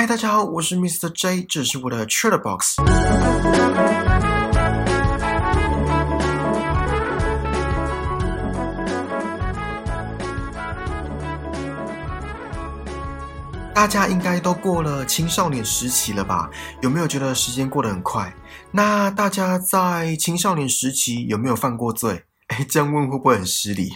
嗨，大家好，我是 Mr. J，这是我的 Trailer Box。大家应该都过了青少年时期了吧？有没有觉得时间过得很快？那大家在青少年时期有没有犯过罪？哎，这样问会不会很失礼？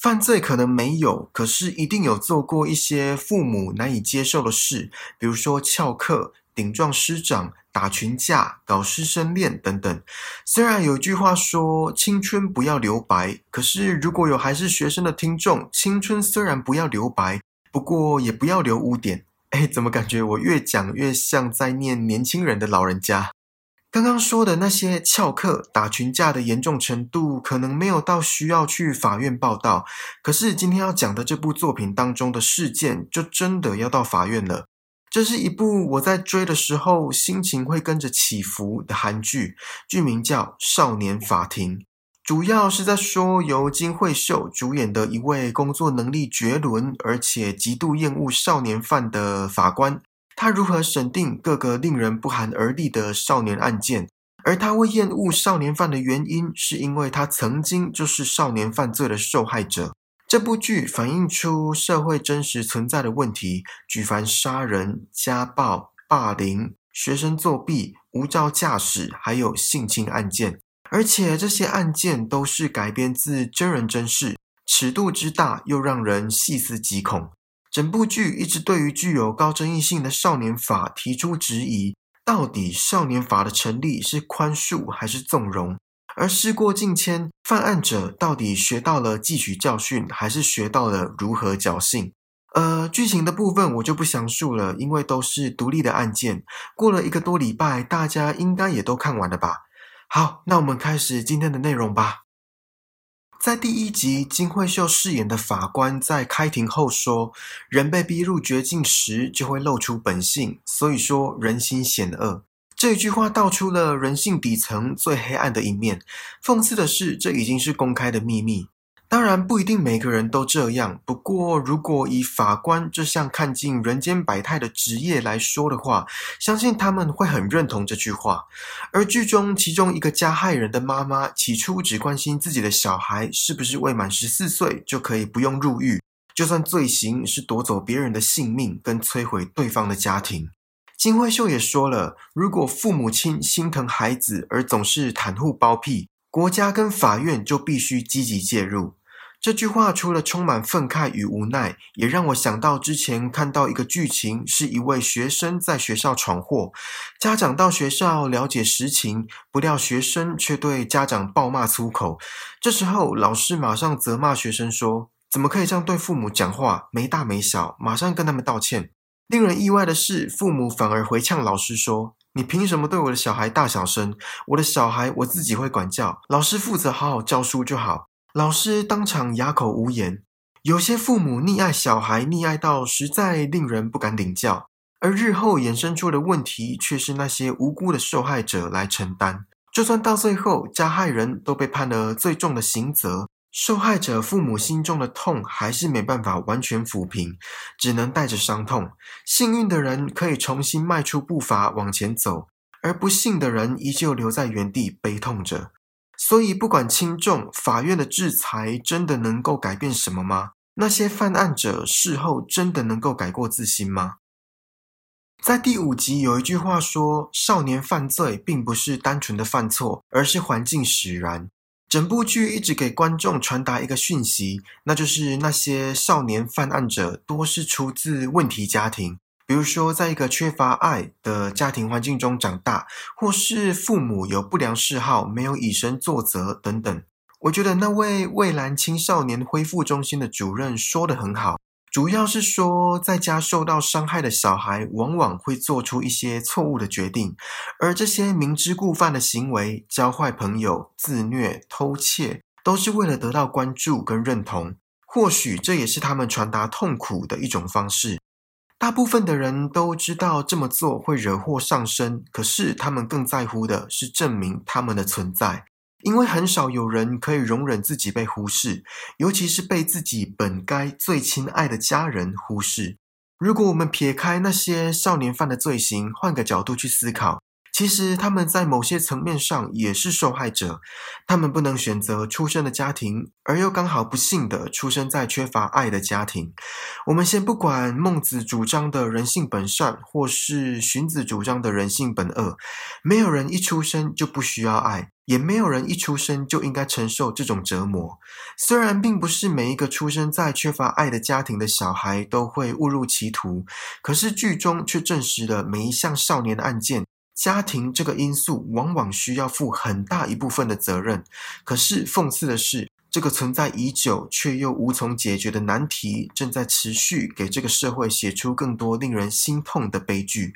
犯罪可能没有，可是一定有做过一些父母难以接受的事，比如说翘课、顶撞师长、打群架、搞师生恋等等。虽然有句话说“青春不要留白”，可是如果有还是学生的听众，青春虽然不要留白。不过也不要留污点。哎，怎么感觉我越讲越像在念年轻人的老人家？刚刚说的那些翘课、打群架的严重程度，可能没有到需要去法院报道。可是今天要讲的这部作品当中的事件，就真的要到法院了。这是一部我在追的时候心情会跟着起伏的韩剧，剧名叫《少年法庭》。主要是在说由金惠秀主演的一位工作能力绝伦，而且极度厌恶少年犯的法官，他如何审定各个令人不寒而栗的少年案件。而他会厌恶少年犯的原因，是因为他曾经就是少年犯罪的受害者。这部剧反映出社会真实存在的问题，举凡杀人、家暴、霸凌、学生作弊、无照驾驶，还有性侵案件。而且这些案件都是改编自真人真事，尺度之大又让人细思极恐。整部剧一直对于具有高争议性的少年法提出质疑：到底少年法的成立是宽恕还是纵容？而事过境迁，犯案者到底学到了汲取教训，还是学到了如何侥幸？呃，剧情的部分我就不详述了，因为都是独立的案件。过了一个多礼拜，大家应该也都看完了吧？好，那我们开始今天的内容吧。在第一集，金惠秀饰演的法官在开庭后说：“人被逼入绝境时，就会露出本性，所以说人心险恶。”这句话道出了人性底层最黑暗的一面。讽刺的是，这已经是公开的秘密。当然不一定每个人都这样。不过，如果以法官这项看尽人间百态的职业来说的话，相信他们会很认同这句话。而剧中其中一个加害人的妈妈，起初只关心自己的小孩是不是未满十四岁就可以不用入狱，就算罪行是夺走别人的性命跟摧毁对方的家庭。金惠秀也说了，如果父母亲心疼孩子而总是袒护包庇，国家跟法院就必须积极介入。这句话除了充满愤慨与无奈，也让我想到之前看到一个剧情，是一位学生在学校闯祸，家长到学校了解实情，不料学生却对家长暴骂粗口。这时候老师马上责骂学生说：“怎么可以这样对父母讲话？没大没小，马上跟他们道歉。”令人意外的是，父母反而回呛老师说：“你凭什么对我的小孩大小声？我的小孩我自己会管教，老师负责好好教书就好。”老师当场哑口无言。有些父母溺爱小孩，溺爱到实在令人不敢领教，而日后衍生出的问题，却是那些无辜的受害者来承担。就算到最后，加害人都被判了最重的刑责，受害者父母心中的痛还是没办法完全抚平，只能带着伤痛。幸运的人可以重新迈出步伐往前走，而不幸的人依旧留在原地悲痛着。所以，不管轻重，法院的制裁真的能够改变什么吗？那些犯案者事后真的能够改过自新吗？在第五集有一句话说：“少年犯罪并不是单纯的犯错，而是环境使然。”整部剧一直给观众传达一个讯息，那就是那些少年犯案者多是出自问题家庭。比如说，在一个缺乏爱的家庭环境中长大，或是父母有不良嗜好，没有以身作则等等。我觉得那位蔚蓝青少年恢复中心的主任说的很好，主要是说，在家受到伤害的小孩往往会做出一些错误的决定，而这些明知故犯的行为，教坏朋友、自虐、偷窃，都是为了得到关注跟认同。或许这也是他们传达痛苦的一种方式。大部分的人都知道这么做会惹祸上身，可是他们更在乎的是证明他们的存在，因为很少有人可以容忍自己被忽视，尤其是被自己本该最亲爱的家人忽视。如果我们撇开那些少年犯的罪行，换个角度去思考。其实他们在某些层面上也是受害者，他们不能选择出生的家庭，而又刚好不幸的出生在缺乏爱的家庭。我们先不管孟子主张的人性本善，或是荀子主张的人性本恶，没有人一出生就不需要爱，也没有人一出生就应该承受这种折磨。虽然并不是每一个出生在缺乏爱的家庭的小孩都会误入歧途，可是剧中却证实了每一项少年的案件。家庭这个因素往往需要负很大一部分的责任，可是讽刺的是，这个存在已久却又无从解决的难题，正在持续给这个社会写出更多令人心痛的悲剧。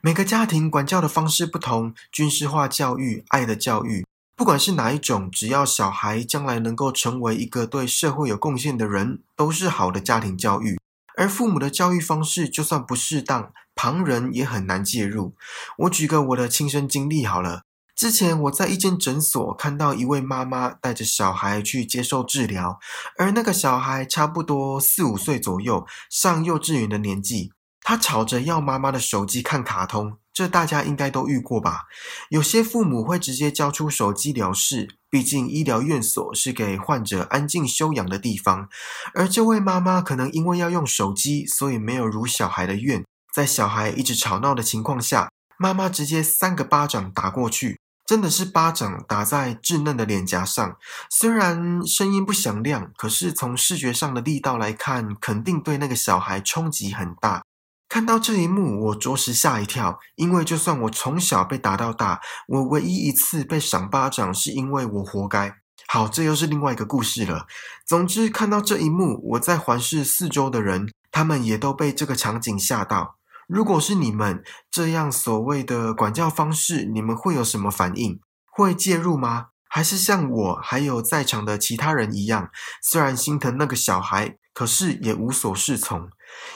每个家庭管教的方式不同，军事化教育、爱的教育，不管是哪一种，只要小孩将来能够成为一个对社会有贡献的人，都是好的家庭教育。而父母的教育方式就算不适当，旁人也很难介入。我举个我的亲身经历好了。之前我在一间诊所看到一位妈妈带着小孩去接受治疗，而那个小孩差不多四五岁左右，上幼稚园的年纪。他吵着要妈妈的手机看卡通，这大家应该都遇过吧？有些父母会直接交出手机了事，毕竟医疗院所是给患者安静休养的地方。而这位妈妈可能因为要用手机，所以没有如小孩的愿，在小孩一直吵闹的情况下，妈妈直接三个巴掌打过去，真的是巴掌打在稚嫩的脸颊上。虽然声音不响亮，可是从视觉上的力道来看，肯定对那个小孩冲击很大。看到这一幕，我着实吓一跳。因为就算我从小被打到大，我唯一一次被赏巴掌，是因为我活该。好，这又是另外一个故事了。总之，看到这一幕，我在环视四周的人，他们也都被这个场景吓到。如果是你们这样所谓的管教方式，你们会有什么反应？会介入吗？还是像我还有在场的其他人一样，虽然心疼那个小孩，可是也无所适从。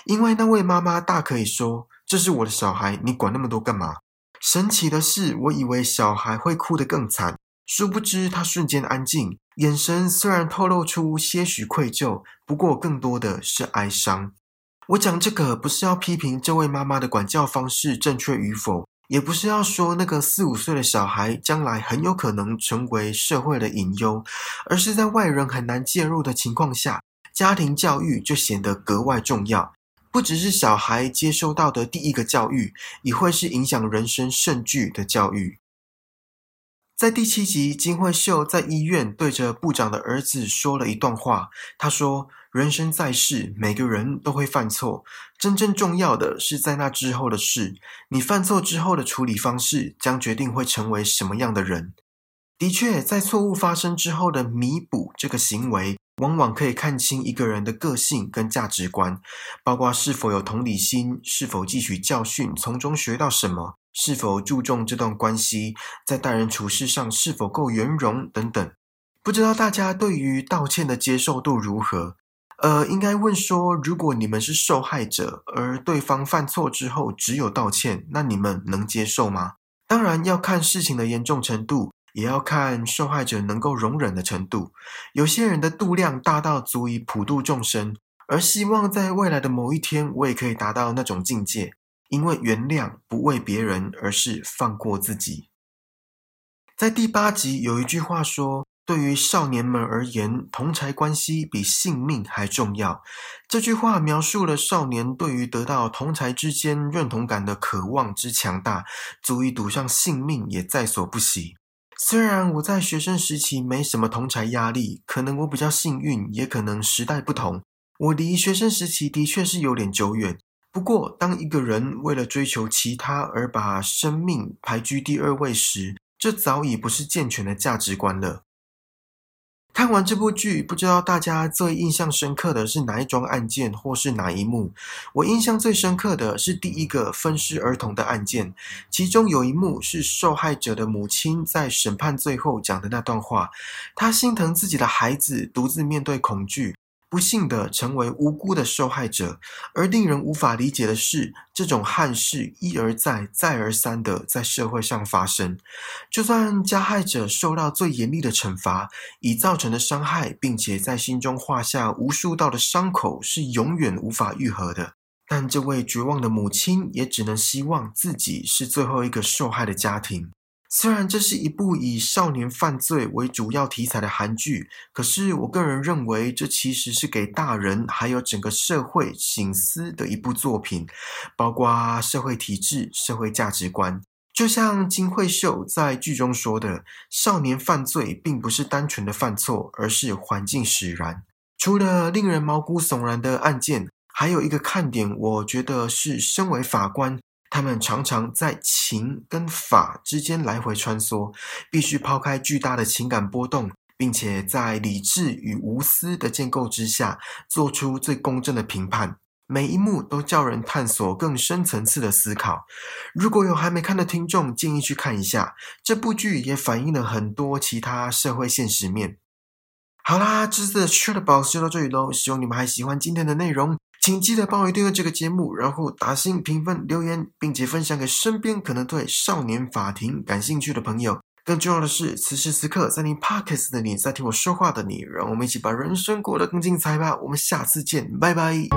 因为那位妈妈大可以说：“这是我的小孩，你管那么多干嘛？”神奇的是，我以为小孩会哭得更惨，殊不知他瞬间安静，眼神虽然透露出些许愧疚，不过更多的是哀伤。我讲这个不是要批评这位妈妈的管教方式正确与否，也不是要说那个四五岁的小孩将来很有可能成为社会的隐忧，而是在外人很难介入的情况下。家庭教育就显得格外重要，不只是小孩接收到的第一个教育，也会是影响人生甚巨的教育。在第七集，金惠秀在医院对着部长的儿子说了一段话。他说：“人生在世，每个人都会犯错，真正重要的是在那之后的事。你犯错之后的处理方式，将决定会成为什么样的人。”的确，在错误发生之后的弥补这个行为。往往可以看清一个人的个性跟价值观，包括是否有同理心，是否汲取教训，从中学到什么，是否注重这段关系，在待人处事上是否够圆融等等。不知道大家对于道歉的接受度如何？呃，应该问说，如果你们是受害者，而对方犯错之后只有道歉，那你们能接受吗？当然要看事情的严重程度。也要看受害者能够容忍的程度。有些人的度量大到足以普度众生，而希望在未来的某一天，我也可以达到那种境界。因为原谅不为别人，而是放过自己。在第八集有一句话说：“对于少年们而言，同才关系比性命还重要。”这句话描述了少年对于得到同才之间认同感的渴望之强大，足以赌上性命也在所不惜。虽然我在学生时期没什么同才压力，可能我比较幸运，也可能时代不同，我离学生时期的确是有点久远。不过，当一个人为了追求其他而把生命排居第二位时，这早已不是健全的价值观了。看完这部剧，不知道大家最印象深刻的是哪一桩案件，或是哪一幕？我印象最深刻的是第一个分尸儿童的案件，其中有一幕是受害者的母亲在审判最后讲的那段话，她心疼自己的孩子独自面对恐惧。不幸的成为无辜的受害者，而令人无法理解的是，这种憾事一而再、再而三的在社会上发生。就算加害者受到最严厉的惩罚，已造成的伤害，并且在心中画下无数道的伤口，是永远无法愈合的。但这位绝望的母亲也只能希望自己是最后一个受害的家庭。虽然这是一部以少年犯罪为主要题材的韩剧，可是我个人认为，这其实是给大人还有整个社会醒思的一部作品，包括社会体制、社会价值观。就像金惠秀在剧中说的：“少年犯罪并不是单纯的犯错，而是环境使然。”除了令人毛骨悚然的案件，还有一个看点，我觉得是身为法官，他们常常在情跟法之间来回穿梭，必须抛开巨大的情感波动，并且在理智与无私的建构之下，做出最公正的评判。每一幕都叫人探索更深层次的思考。如果有还没看的听众，建议去看一下这部剧，也反映了很多其他社会现实面。好啦，这次的 Short Box 就到这里喽。希望你们还喜欢今天的内容，请记得帮我订阅这个节目，然后打星评分留言，并且分享给身边可能对少年法庭感兴趣的朋友。更重要的是，此时此刻在你 Podcast 的你，在听我说话的你，让我们一起把人生过得更精彩吧！我们下次见，拜拜。